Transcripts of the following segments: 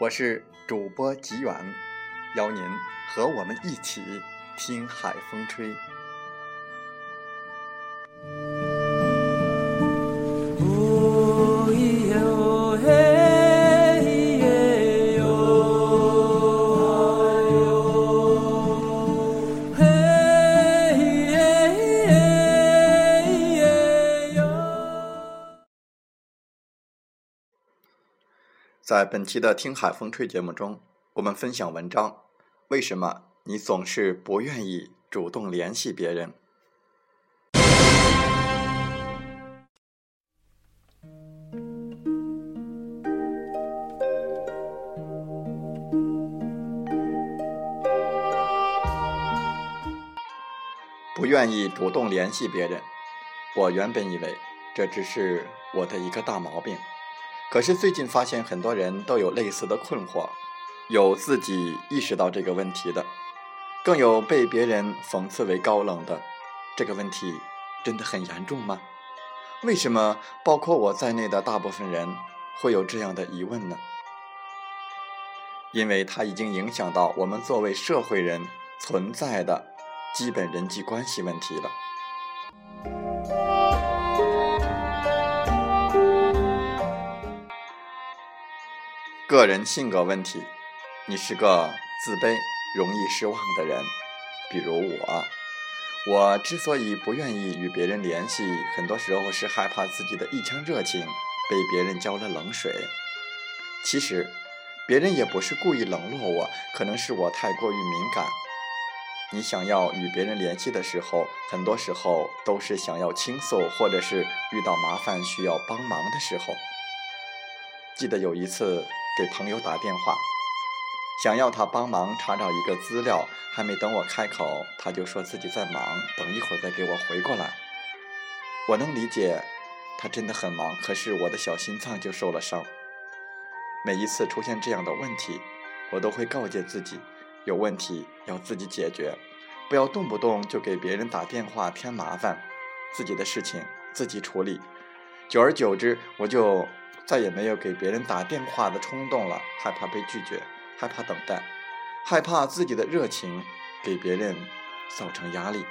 我是主播吉远。邀您和我们一起听海风吹。在本期的《听海风吹》节目中，我们分享文章。为什么你总是不愿意主动联系别人？不愿意主动联系别人，我原本以为这只是我的一个大毛病，可是最近发现很多人都有类似的困惑。有自己意识到这个问题的，更有被别人讽刺为高冷的。这个问题真的很严重吗？为什么包括我在内的大部分人会有这样的疑问呢？因为它已经影响到我们作为社会人存在的基本人际关系问题了。个人性格问题。你是个自卑、容易失望的人，比如我。我之所以不愿意与别人联系，很多时候是害怕自己的一腔热情被别人浇了冷水。其实，别人也不是故意冷落我，可能是我太过于敏感。你想要与别人联系的时候，很多时候都是想要倾诉，或者是遇到麻烦需要帮忙的时候。记得有一次给朋友打电话。想要他帮忙查找一个资料，还没等我开口，他就说自己在忙，等一会儿再给我回过来。我能理解，他真的很忙，可是我的小心脏就受了伤。每一次出现这样的问题，我都会告诫自己，有问题要自己解决，不要动不动就给别人打电话添麻烦，自己的事情自己处理。久而久之，我就再也没有给别人打电话的冲动了，害怕被拒绝。害怕等待，害怕自己的热情给别人造成压力。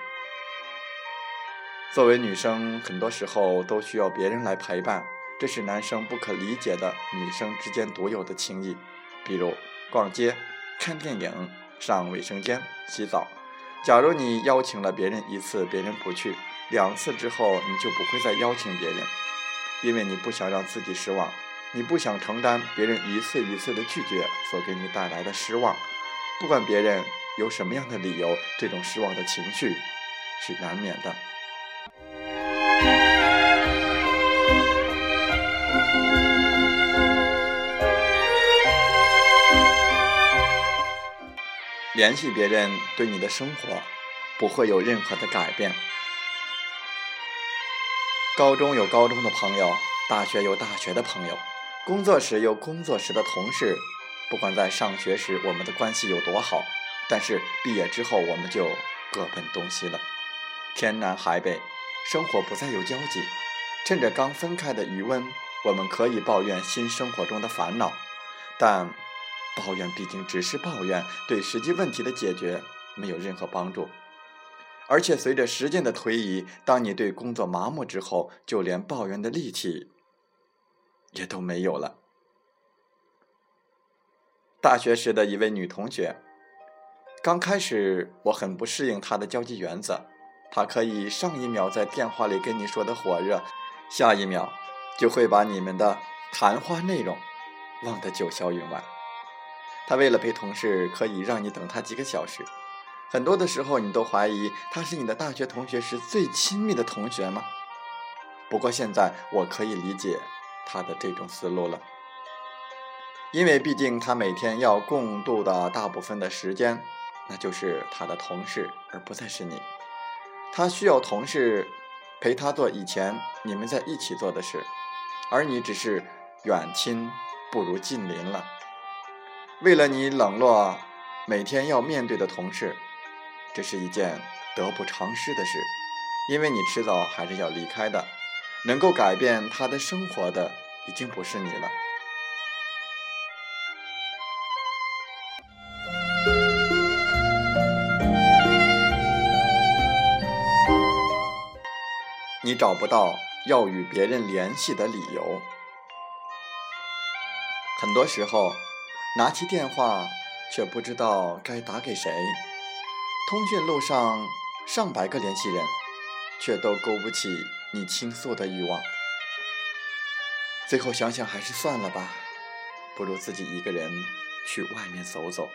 作为女生，很多时候都需要别人来陪伴，这是男生不可理解的女生之间独有的情谊。比如逛街、看电影、上卫生间、洗澡。假如你邀请了别人一次，别人不去，两次之后你就不会再邀请别人，因为你不想让自己失望。你不想承担别人一次一次的拒绝所给你带来的失望，不管别人有什么样的理由，这种失望的情绪是难免的。联系别人对你的生活不会有任何的改变。高中有高中的朋友，大学有大学的朋友。工作时有工作时的同事，不管在上学时我们的关系有多好，但是毕业之后我们就各奔东西了，天南海北，生活不再有交集。趁着刚分开的余温，我们可以抱怨新生活中的烦恼，但抱怨毕竟只是抱怨，对实际问题的解决没有任何帮助。而且随着时间的推移，当你对工作麻木之后，就连抱怨的力气也都没有了。大学时的一位女同学，刚开始我很不适应她的交际原则，她可以上一秒在电话里跟你说的火热，下一秒就会把你们的谈话内容忘得九霄云外。她为了陪同事，可以让你等她几个小时。很多的时候，你都怀疑他是你的大学同学时最亲密的同学吗？不过现在我可以理解他的这种思路了，因为毕竟他每天要共度的大部分的时间，那就是他的同事，而不再是你。他需要同事陪他做以前你们在一起做的事，而你只是远亲不如近邻了。为了你冷落每天要面对的同事。这是一件得不偿失的事，因为你迟早还是要离开的。能够改变他的生活的，已经不是你了。你找不到要与别人联系的理由。很多时候，拿起电话却不知道该打给谁。通讯录上上百个联系人，却都勾不起你倾诉的欲望。最后想想还是算了吧，不如自己一个人去外面走走。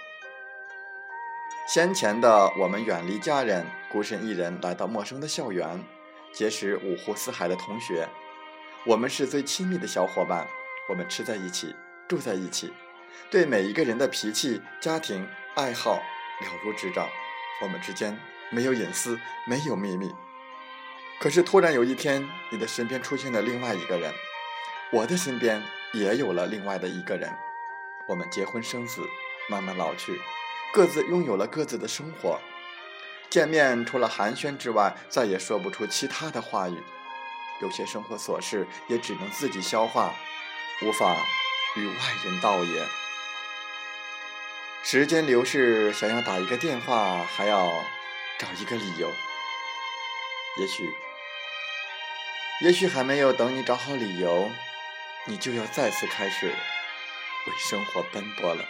先前的我们远离家人，孤身一人来到陌生的校园，结识五湖四海的同学。我们是最亲密的小伙伴，我们吃在一起，住在一起，对每一个人的脾气、家庭、爱好了如指掌。我们之间没有隐私，没有秘密。可是突然有一天，你的身边出现了另外一个人，我的身边也有了另外的一个人。我们结婚生子，慢慢老去，各自拥有了各自的生活。见面除了寒暄之外，再也说不出其他的话语。有些生活琐事也只能自己消化，无法与外人道也。时间流逝，想要打一个电话，还要找一个理由。也许，也许还没有等你找好理由，你就要再次开始为生活奔波了。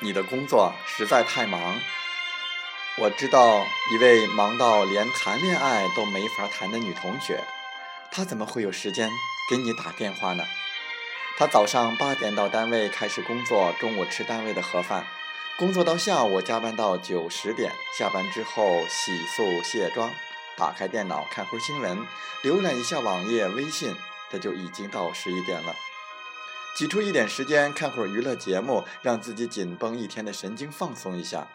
你的工作实在太忙。我知道一位忙到连谈恋爱都没法谈的女同学，她怎么会有时间给你打电话呢？她早上八点到单位开始工作，中午吃单位的盒饭，工作到下午加班到九十点，下班之后洗漱卸妆，打开电脑看会儿新闻，浏览一下网页微信，这就已经到十一点了。挤出一点时间看会儿娱乐节目，让自己紧绷一天的神经放松一下。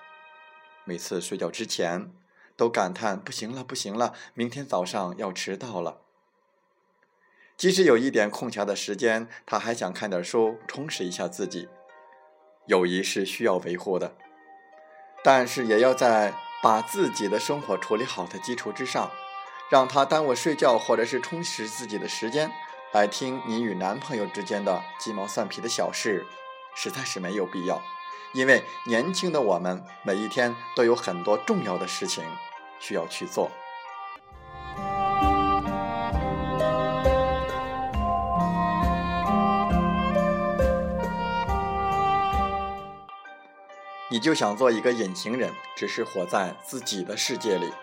每次睡觉之前，都感叹不行了，不行了，明天早上要迟到了。即使有一点空暇的时间，他还想看点书，充实一下自己。友谊是需要维护的，但是也要在把自己的生活处理好的基础之上，让他耽误睡觉或者是充实自己的时间，来听你与男朋友之间的鸡毛蒜皮的小事，实在是没有必要。因为年轻的我们，每一天都有很多重要的事情需要去做。你就想做一个隐形人，只是活在自己的世界里。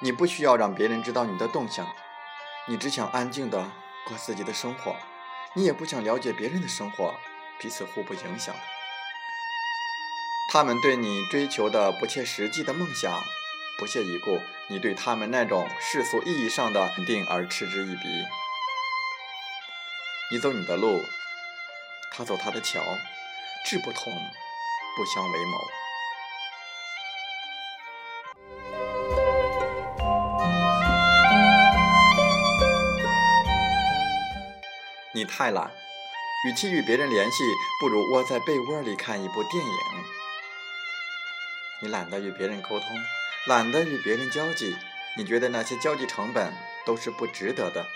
你不需要让别人知道你的动向，你只想安静的过自己的生活，你也不想了解别人的生活。彼此互不影响，他们对你追求的不切实际的梦想不屑一顾，你对他们那种世俗意义上的肯定而嗤之以鼻。你走你的路，他走他的桥，志不同，不相为谋。你太懒。与其与别人联系，不如窝在被窝里看一部电影。你懒得与别人沟通，懒得与别人交际，你觉得那些交际成本都是不值得的。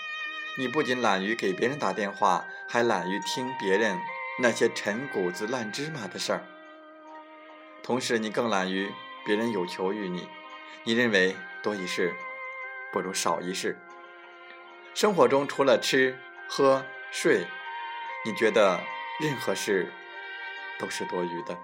你不仅懒于给别人打电话，还懒于听别人那些陈谷子烂芝麻的事儿。同时，你更懒于别人有求于你。你认为多一事不如少一事。生活中除了吃喝睡，你觉得任何事都是多余的。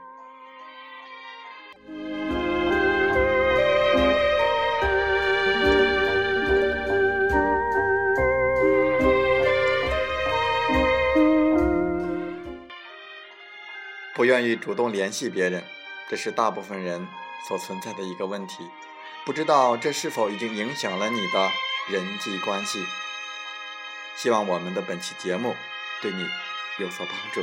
不愿意主动联系别人，这是大部分人所存在的一个问题。不知道这是否已经影响了你的人际关系？希望我们的本期节目对你有所帮助。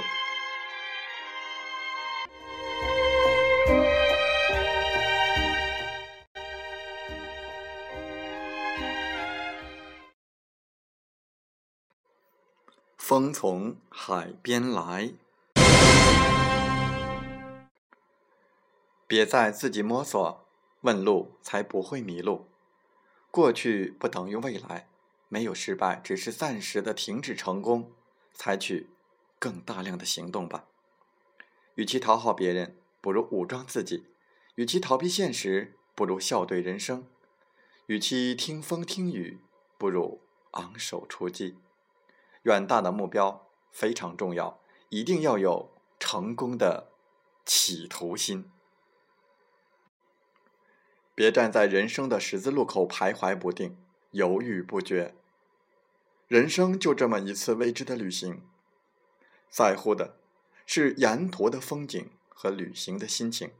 风从海边来。别再自己摸索，问路才不会迷路。过去不等于未来，没有失败，只是暂时的停止成功。采取更大量的行动吧。与其讨好别人，不如武装自己；与其逃避现实，不如笑对人生；与其听风听雨，不如昂首出击。远大的目标非常重要，一定要有成功的企图心。别站在人生的十字路口徘徊不定、犹豫不决。人生就这么一次未知的旅行，在乎的是沿途的风景和旅行的心情。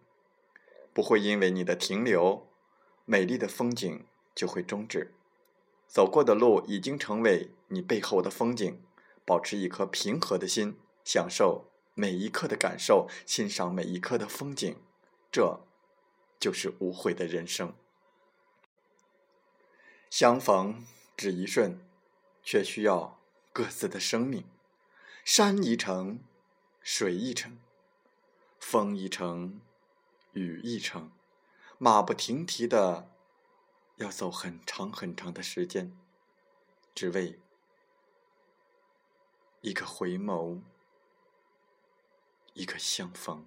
不会因为你的停留，美丽的风景就会终止。走过的路已经成为你背后的风景。保持一颗平和的心，享受每一刻的感受，欣赏每一刻的风景，这。就是无悔的人生。相逢只一瞬，却需要各自的生命。山一程，水一程，风一程，雨一程，马不停蹄的要走很长很长的时间，只为一个回眸，一个相逢。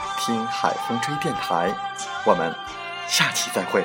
听海风吹电台”。我们下期再会。